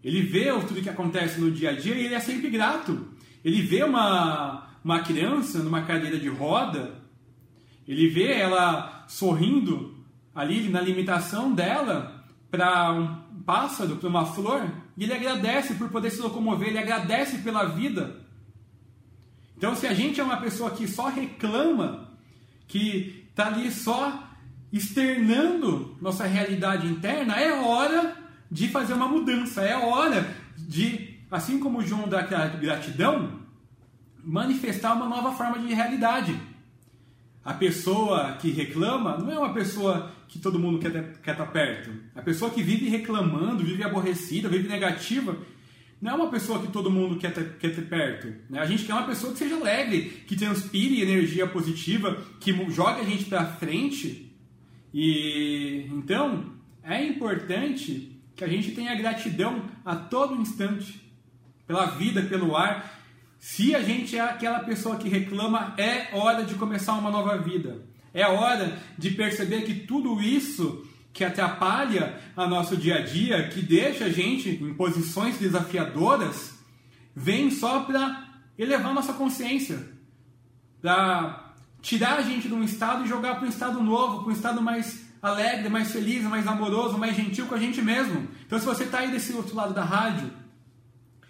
Ele vê tudo que acontece no dia a dia e ele é sempre grato. Ele vê uma, uma criança numa cadeira de roda, ele vê ela sorrindo ali na limitação dela para um pássaro, para uma flor, e ele agradece por poder se locomover, ele agradece pela vida. Então, se a gente é uma pessoa que só reclama, que está ali só externando nossa realidade interna, é hora de fazer uma mudança, é hora de, assim como o João da gratidão, manifestar uma nova forma de realidade. A pessoa que reclama não é uma pessoa que todo mundo quer, estar perto. A pessoa que vive reclamando, vive aborrecida, vive negativa, não é uma pessoa que todo mundo quer ter, quer ter perto. Né? A gente quer uma pessoa que seja alegre, que transpire energia positiva, que jogue a gente para frente. E então é importante que a gente tenha gratidão a todo instante pela vida, pelo ar. Se a gente é aquela pessoa que reclama, é hora de começar uma nova vida. É hora de perceber que tudo isso que atrapalha a nosso dia a dia, que deixa a gente em posições desafiadoras, vem só para elevar nossa consciência, para tirar a gente de um estado e jogar para um estado novo, para um estado mais alegre, mais feliz, mais amoroso, mais gentil com a gente mesmo. Então, se você está aí desse outro lado da rádio,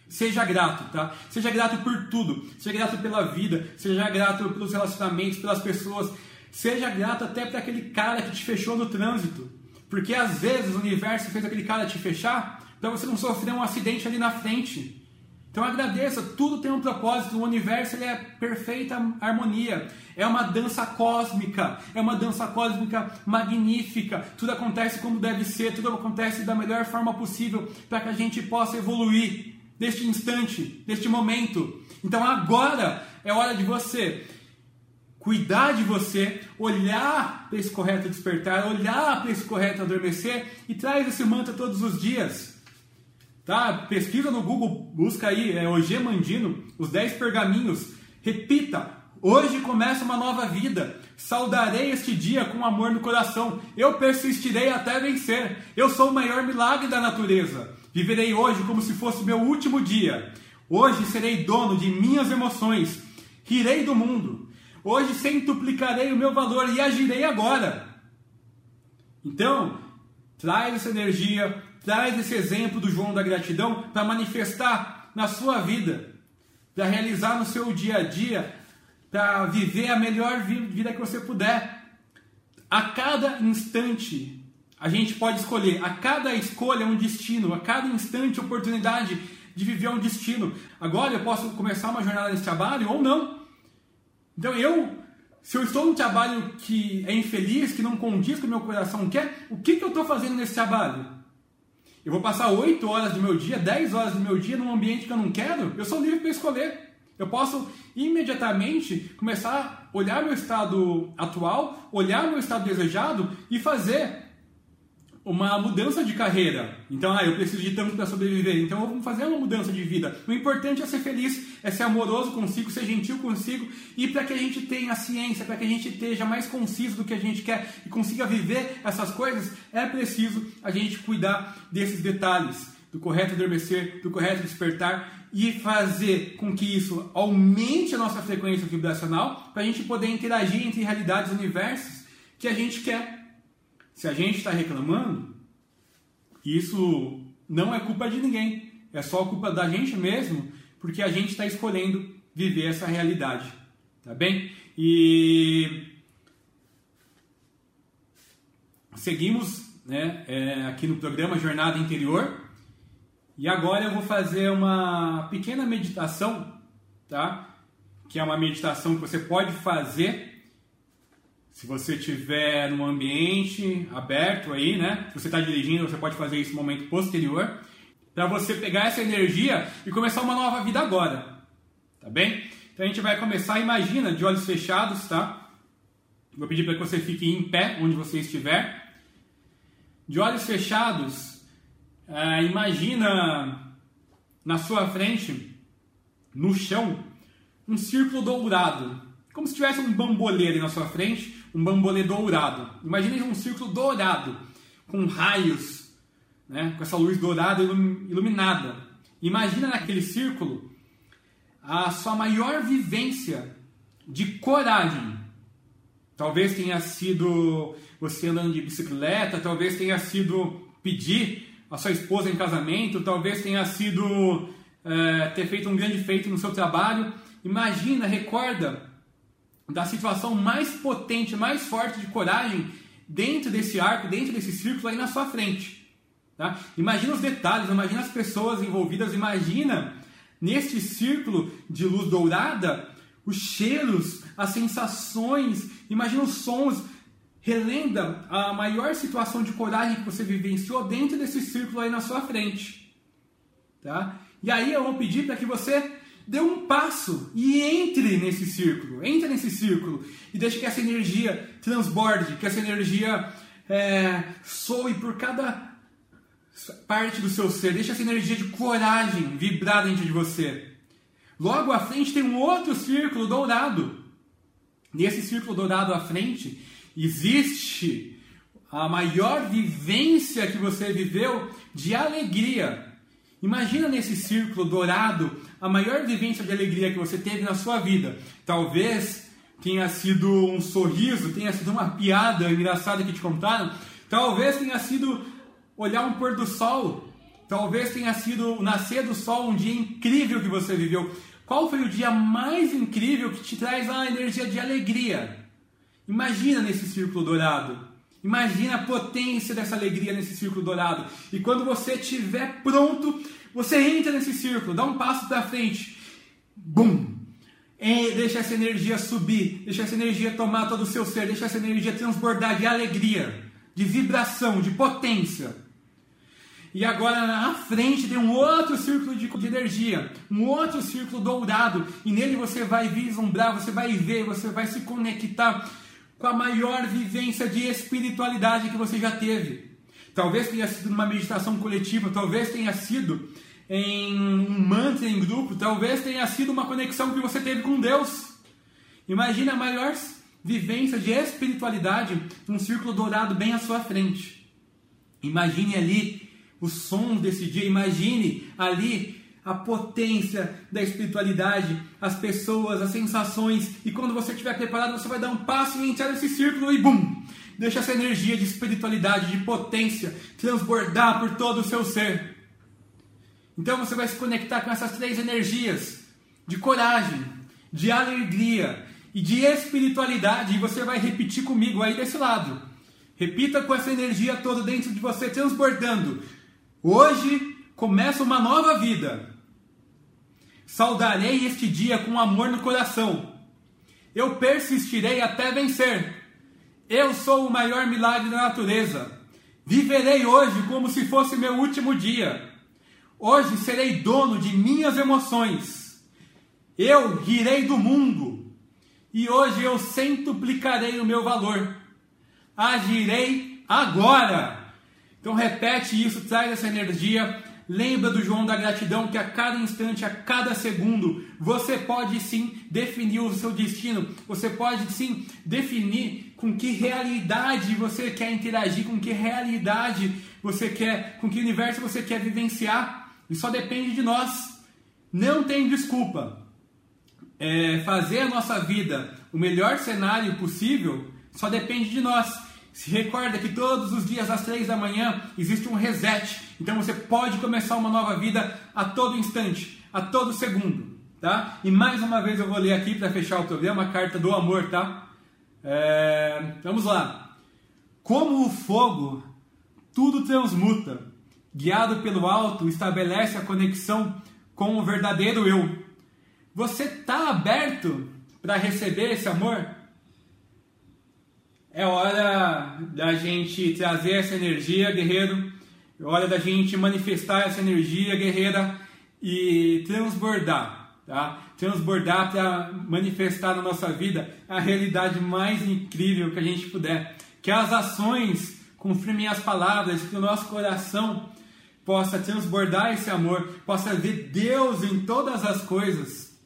seja grato, tá? Seja grato por tudo, seja grato pela vida, seja grato pelos relacionamentos, pelas pessoas, seja grato até para aquele cara que te fechou no trânsito. Porque às vezes o universo fez aquele cara te fechar para você não sofrer um acidente ali na frente. Então agradeça, tudo tem um propósito, o universo ele é perfeita harmonia, é uma dança cósmica, é uma dança cósmica magnífica, tudo acontece como deve ser, tudo acontece da melhor forma possível para que a gente possa evoluir neste instante, neste momento. Então agora é hora de você cuidar de você, olhar para esse correto despertar, olhar para esse correto adormecer e traz esse mantra todos os dias. Tá? Pesquisa no Google, busca aí, é Mandino, os 10 pergaminhos. Repita, hoje começa uma nova vida. Saudarei este dia com amor no coração. Eu persistirei até vencer. Eu sou o maior milagre da natureza. Viverei hoje como se fosse meu último dia. Hoje serei dono de minhas emoções. Rirei do mundo. Hoje centuplicarei o meu valor e agirei agora. Então, traz essa energia, traz esse exemplo do João da gratidão para manifestar na sua vida, para realizar no seu dia a dia, para viver a melhor vida que você puder. A cada instante, a gente pode escolher, a cada escolha um destino, a cada instante oportunidade de viver um destino. Agora eu posso começar uma jornada nesse trabalho ou não. Então eu, se eu estou num trabalho que é infeliz, que não condiz com o meu coração quer, o que, que eu estou fazendo nesse trabalho? Eu vou passar 8 horas do meu dia, 10 horas do meu dia num ambiente que eu não quero? Eu sou livre para escolher. Eu posso imediatamente começar a olhar meu estado atual, olhar meu estado desejado e fazer uma mudança de carreira. Então, ah, eu preciso de tanto para sobreviver, então vamos fazer uma mudança de vida. O importante é ser feliz, é ser amoroso consigo, ser gentil consigo e para que a gente tenha ciência, para que a gente esteja mais conciso do que a gente quer e consiga viver essas coisas, é preciso a gente cuidar desses detalhes, do correto adormecer, do correto despertar e fazer com que isso aumente a nossa frequência vibracional para a gente poder interagir entre realidades e universos que a gente quer se a gente está reclamando, isso não é culpa de ninguém, é só culpa da gente mesmo, porque a gente está escolhendo viver essa realidade, tá bem? E seguimos né, é, aqui no programa Jornada Interior e agora eu vou fazer uma pequena meditação, tá? Que é uma meditação que você pode fazer se você estiver num ambiente aberto aí, né? Se você está dirigindo, você pode fazer isso no momento posterior, para você pegar essa energia e começar uma nova vida agora, tá bem? Então a gente vai começar, imagina, de olhos fechados, tá? Vou pedir para que você fique em pé onde você estiver. De olhos fechados, é, imagina na sua frente, no chão, um círculo dourado, como se tivesse um bambolê ali na sua frente um bambolê dourado. Imagine um círculo dourado, com raios, né, com essa luz dourada iluminada. Imagina naquele círculo a sua maior vivência de coragem. Talvez tenha sido você andando de bicicleta, talvez tenha sido pedir a sua esposa em casamento, talvez tenha sido é, ter feito um grande feito no seu trabalho. Imagina, recorda da situação mais potente, mais forte de coragem dentro desse arco, dentro desse círculo aí na sua frente. Tá? Imagina os detalhes, imagina as pessoas envolvidas, imagina neste círculo de luz dourada os cheiros, as sensações, imagina os sons, relenda a maior situação de coragem que você vivenciou dentro desse círculo aí na sua frente. Tá? E aí eu vou pedir para que você dê um passo e entre nesse círculo, entre nesse círculo e deixe que essa energia transborde, que essa energia é, soe por cada parte do seu ser, deixe essa energia de coragem vibrar dentro de você. Logo à frente tem um outro círculo dourado. Nesse círculo dourado à frente existe a maior vivência que você viveu de alegria. Imagina nesse círculo dourado a maior vivência de alegria que você teve na sua vida. Talvez tenha sido um sorriso, tenha sido uma piada engraçada que te contaram. Talvez tenha sido olhar um pôr do sol. Talvez tenha sido o nascer do sol, um dia incrível que você viveu. Qual foi o dia mais incrível que te traz a energia de alegria? Imagina nesse círculo dourado. Imagina a potência dessa alegria nesse círculo dourado. E quando você estiver pronto, você entra nesse círculo, dá um passo para frente. Bum! E deixa essa energia subir, deixa essa energia tomar todo o seu ser, deixa essa energia transbordar de alegria, de vibração, de potência. E agora na frente tem um outro círculo de, de, energia, um outro círculo dourado, e nele você vai vislumbrar, você vai ver, você vai se conectar com a maior vivência de espiritualidade que você já teve. Talvez tenha sido numa meditação coletiva, talvez tenha sido em um mantra em grupo, talvez tenha sido uma conexão que você teve com Deus. Imagine a maior vivência de espiritualidade num círculo dourado bem à sua frente. Imagine ali os sons desse dia, imagine ali a potência da espiritualidade, as pessoas, as sensações. E quando você estiver preparado, você vai dar um passo e entrar nesse círculo e bum! Deixa essa energia de espiritualidade, de potência, transbordar por todo o seu ser. Então você vai se conectar com essas três energias de coragem, de alegria e de espiritualidade. E você vai repetir comigo aí desse lado. Repita com essa energia toda dentro de você, transbordando. Hoje começa uma nova vida. Saudarei este dia com amor no coração. Eu persistirei até vencer. Eu sou o maior milagre da natureza. Viverei hoje como se fosse meu último dia. Hoje serei dono de minhas emoções. Eu rirei do mundo. E hoje eu centuplicarei o meu valor. Agirei agora. Então repete isso, traz essa energia Lembra do João da gratidão que a cada instante, a cada segundo, você pode sim definir o seu destino. Você pode sim definir com que realidade você quer interagir, com que realidade você quer, com que universo você quer vivenciar. E só depende de nós. Não tem desculpa. É, fazer a nossa vida o melhor cenário possível só depende de nós. Se recorda que todos os dias às três da manhã existe um reset. Então você pode começar uma nova vida a todo instante, a todo segundo, tá? E mais uma vez eu vou ler aqui para fechar o programa a carta do amor, tá? É... Vamos lá. Como o fogo, tudo transmuta. Guiado pelo alto, estabelece a conexão com o verdadeiro eu. Você está aberto para receber esse amor? É hora da gente trazer essa energia, guerreiro. É hora da gente manifestar essa energia, guerreira, e transbordar, tá? Transbordar para manifestar na nossa vida a realidade mais incrível que a gente puder. Que as ações confirmem as palavras, que o nosso coração possa transbordar esse amor, possa ver Deus em todas as coisas.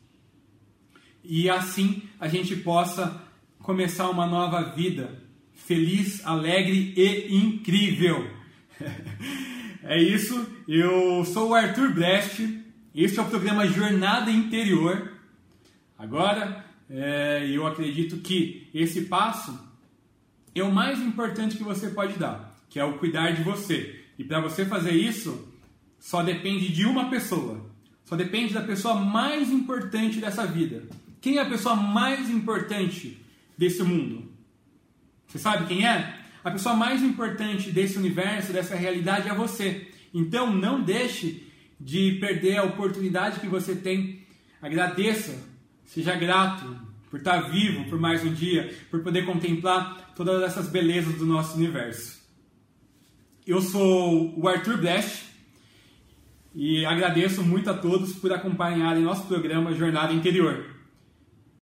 E assim a gente possa começar uma nova vida feliz, alegre e incrível. (laughs) é isso, eu sou o Arthur Brest, este é o programa Jornada Interior. Agora, é, eu acredito que esse passo é o mais importante que você pode dar, que é o cuidar de você. E para você fazer isso, só depende de uma pessoa. Só depende da pessoa mais importante dessa vida. Quem é a pessoa mais importante desse mundo? Você sabe quem é? A pessoa mais importante desse universo, dessa realidade é você. Então não deixe de perder a oportunidade que você tem. Agradeça, seja grato por estar vivo por mais um dia, por poder contemplar todas essas belezas do nosso universo. Eu sou o Arthur Blest e agradeço muito a todos por acompanharem nosso programa Jornada Interior.